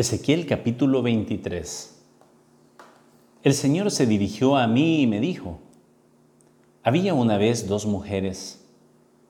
Ezequiel capítulo 23 El Señor se dirigió a mí y me dijo, había una vez dos mujeres,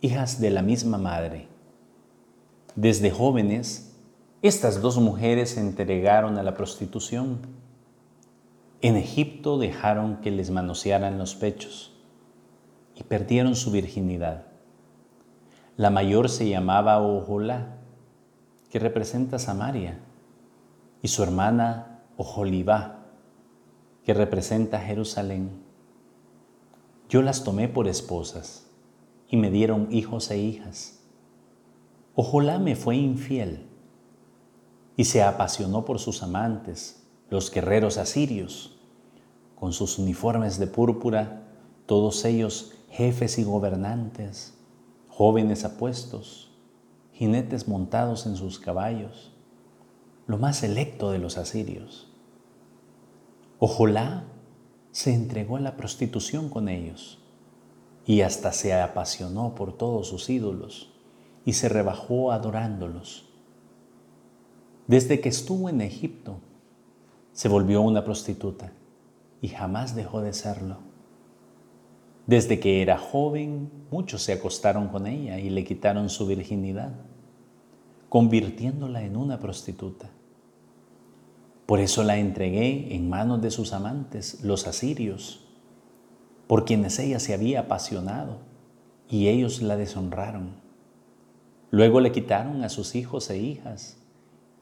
hijas de la misma madre. Desde jóvenes, estas dos mujeres se entregaron a la prostitución. En Egipto dejaron que les manosearan los pechos y perdieron su virginidad. La mayor se llamaba Ojolá, que representa Samaria y su hermana Ojolibá, que representa Jerusalén. Yo las tomé por esposas y me dieron hijos e hijas. Ojolá me fue infiel y se apasionó por sus amantes, los guerreros asirios, con sus uniformes de púrpura, todos ellos jefes y gobernantes, jóvenes apuestos, jinetes montados en sus caballos lo más selecto de los asirios. Ojolá se entregó a la prostitución con ellos y hasta se apasionó por todos sus ídolos y se rebajó adorándolos. Desde que estuvo en Egipto, se volvió una prostituta y jamás dejó de serlo. Desde que era joven, muchos se acostaron con ella y le quitaron su virginidad convirtiéndola en una prostituta. Por eso la entregué en manos de sus amantes, los asirios, por quienes ella se había apasionado, y ellos la deshonraron. Luego le quitaron a sus hijos e hijas,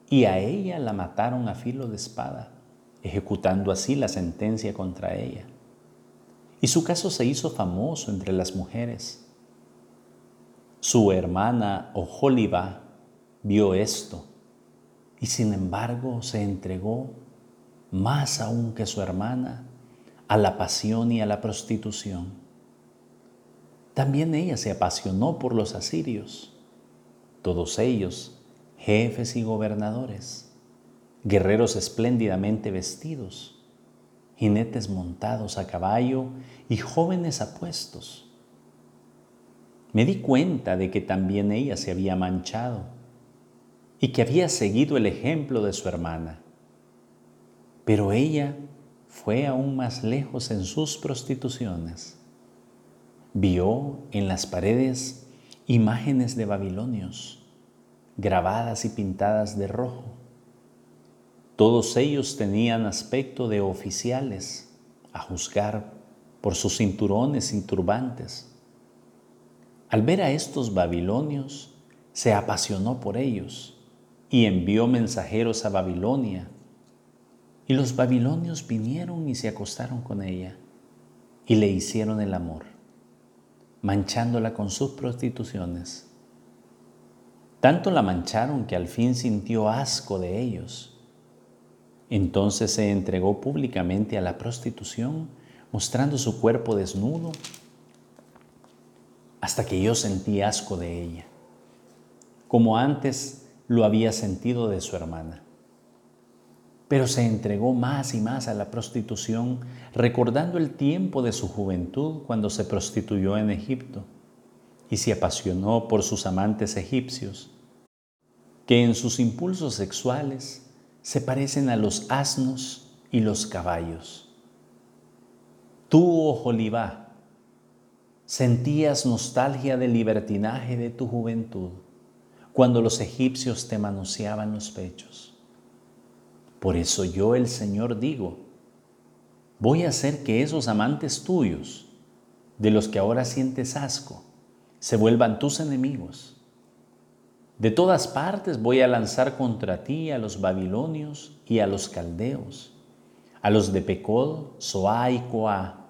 y a ella la mataron a filo de espada, ejecutando así la sentencia contra ella. Y su caso se hizo famoso entre las mujeres. Su hermana Ojoliba vio esto y sin embargo se entregó más aún que su hermana a la pasión y a la prostitución. También ella se apasionó por los asirios, todos ellos jefes y gobernadores, guerreros espléndidamente vestidos, jinetes montados a caballo y jóvenes apuestos. Me di cuenta de que también ella se había manchado y que había seguido el ejemplo de su hermana. Pero ella fue aún más lejos en sus prostituciones. Vio en las paredes imágenes de babilonios, grabadas y pintadas de rojo. Todos ellos tenían aspecto de oficiales, a juzgar por sus cinturones y turbantes. Al ver a estos babilonios, se apasionó por ellos y envió mensajeros a Babilonia. Y los babilonios vinieron y se acostaron con ella y le hicieron el amor, manchándola con sus prostituciones. Tanto la mancharon que al fin sintió asco de ellos. Entonces se entregó públicamente a la prostitución, mostrando su cuerpo desnudo, hasta que yo sentí asco de ella. Como antes lo había sentido de su hermana. Pero se entregó más y más a la prostitución, recordando el tiempo de su juventud cuando se prostituyó en Egipto y se apasionó por sus amantes egipcios, que en sus impulsos sexuales se parecen a los asnos y los caballos. Tú, Ojolibá, sentías nostalgia del libertinaje de tu juventud cuando los egipcios te manoseaban los pechos. Por eso yo, el Señor, digo, voy a hacer que esos amantes tuyos, de los que ahora sientes asco, se vuelvan tus enemigos. De todas partes voy a lanzar contra ti a los babilonios y a los caldeos, a los de Pecod, Soá y Coá,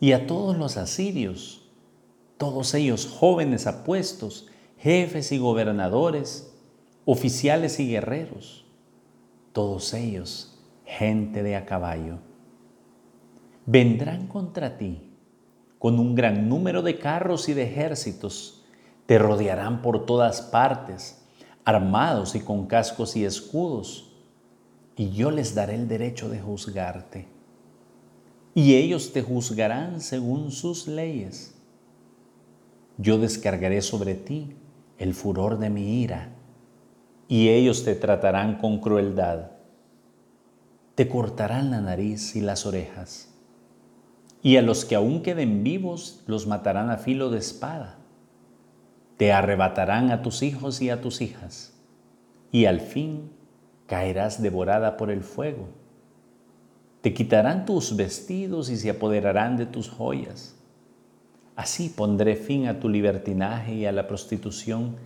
y a todos los asirios, todos ellos jóvenes apuestos jefes y gobernadores, oficiales y guerreros, todos ellos gente de a caballo. Vendrán contra ti con un gran número de carros y de ejércitos, te rodearán por todas partes, armados y con cascos y escudos, y yo les daré el derecho de juzgarte. Y ellos te juzgarán según sus leyes. Yo descargaré sobre ti el furor de mi ira y ellos te tratarán con crueldad. Te cortarán la nariz y las orejas, y a los que aún queden vivos los matarán a filo de espada. Te arrebatarán a tus hijos y a tus hijas, y al fin caerás devorada por el fuego. Te quitarán tus vestidos y se apoderarán de tus joyas. Así pondré fin a tu libertinaje y a la prostitución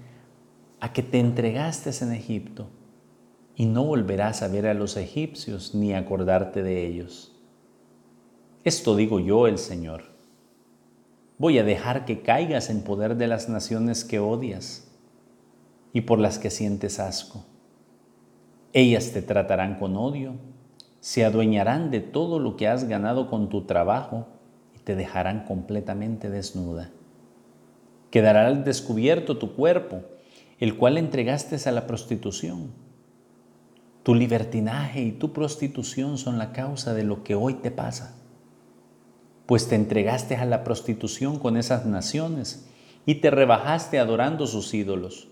a que te entregaste en Egipto, y no volverás a ver a los egipcios ni acordarte de ellos. Esto digo yo, el Señor. Voy a dejar que caigas en poder de las naciones que odias y por las que sientes asco. Ellas te tratarán con odio, se adueñarán de todo lo que has ganado con tu trabajo te dejarán completamente desnuda. Quedará al descubierto tu cuerpo el cual entregaste a la prostitución. Tu libertinaje y tu prostitución son la causa de lo que hoy te pasa, pues te entregaste a la prostitución con esas naciones y te rebajaste adorando sus ídolos.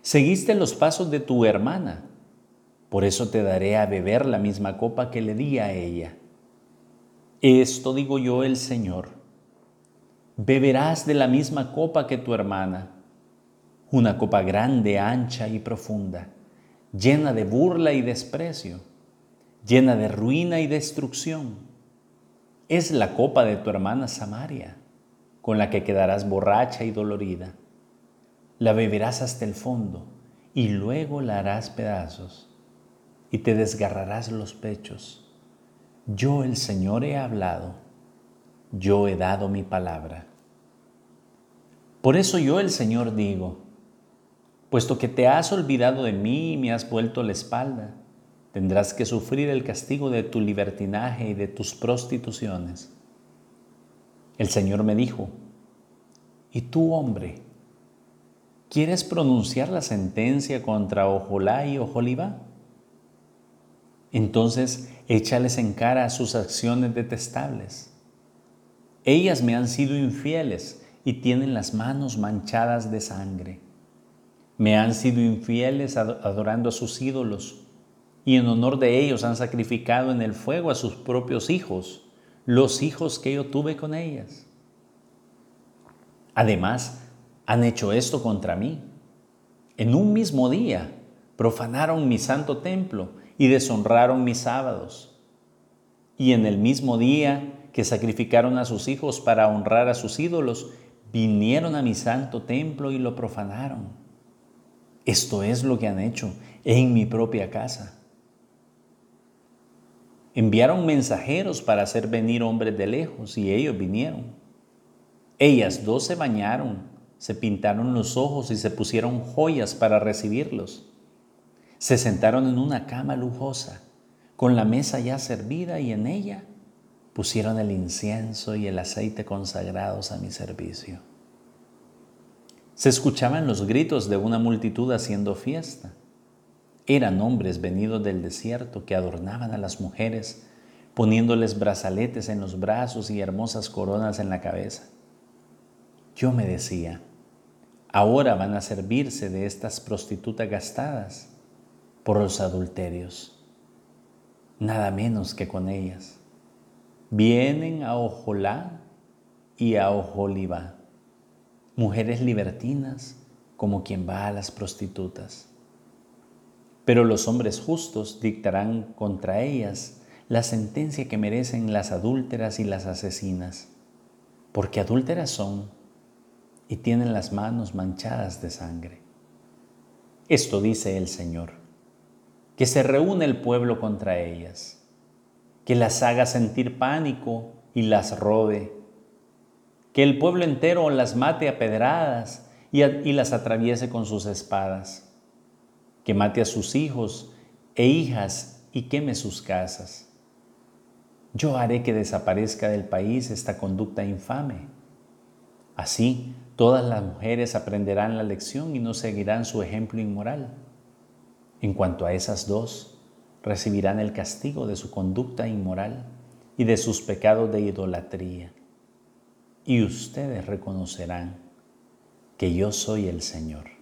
Seguiste los pasos de tu hermana, por eso te daré a beber la misma copa que le di a ella. Esto digo yo el Señor. Beberás de la misma copa que tu hermana una copa grande, ancha y profunda, llena de burla y desprecio, llena de ruina y destrucción. Es la copa de tu hermana Samaria, con la que quedarás borracha y dolorida. La beberás hasta el fondo y luego la harás pedazos y te desgarrarás los pechos. Yo el Señor he hablado, yo he dado mi palabra. Por eso yo el Señor digo, Puesto que te has olvidado de mí y me has vuelto la espalda, tendrás que sufrir el castigo de tu libertinaje y de tus prostituciones. El Señor me dijo, ¿y tú, hombre, quieres pronunciar la sentencia contra Ojolá y Ojolibá? Entonces échales en cara sus acciones detestables. Ellas me han sido infieles y tienen las manos manchadas de sangre. Me han sido infieles adorando a sus ídolos y en honor de ellos han sacrificado en el fuego a sus propios hijos, los hijos que yo tuve con ellas. Además, han hecho esto contra mí. En un mismo día profanaron mi santo templo y deshonraron mis sábados. Y en el mismo día que sacrificaron a sus hijos para honrar a sus ídolos, vinieron a mi santo templo y lo profanaron. Esto es lo que han hecho en mi propia casa. Enviaron mensajeros para hacer venir hombres de lejos y ellos vinieron. Ellas dos se bañaron, se pintaron los ojos y se pusieron joyas para recibirlos. Se sentaron en una cama lujosa, con la mesa ya servida y en ella pusieron el incienso y el aceite consagrados a mi servicio. Se escuchaban los gritos de una multitud haciendo fiesta. Eran hombres venidos del desierto que adornaban a las mujeres, poniéndoles brazaletes en los brazos y hermosas coronas en la cabeza. Yo me decía, ahora van a servirse de estas prostitutas gastadas por los adulterios, nada menos que con ellas. Vienen a Ojolá y a Ojolibá mujeres libertinas como quien va a las prostitutas. Pero los hombres justos dictarán contra ellas la sentencia que merecen las adúlteras y las asesinas, porque adúlteras son y tienen las manos manchadas de sangre. Esto dice el Señor, que se reúne el pueblo contra ellas, que las haga sentir pánico y las robe que el pueblo entero las mate a pedradas y, y las atraviese con sus espadas, que mate a sus hijos e hijas y queme sus casas. Yo haré que desaparezca del país esta conducta infame. Así, todas las mujeres aprenderán la lección y no seguirán su ejemplo inmoral. En cuanto a esas dos, recibirán el castigo de su conducta inmoral y de sus pecados de idolatría y ustedes reconocerán que yo soy el Señor.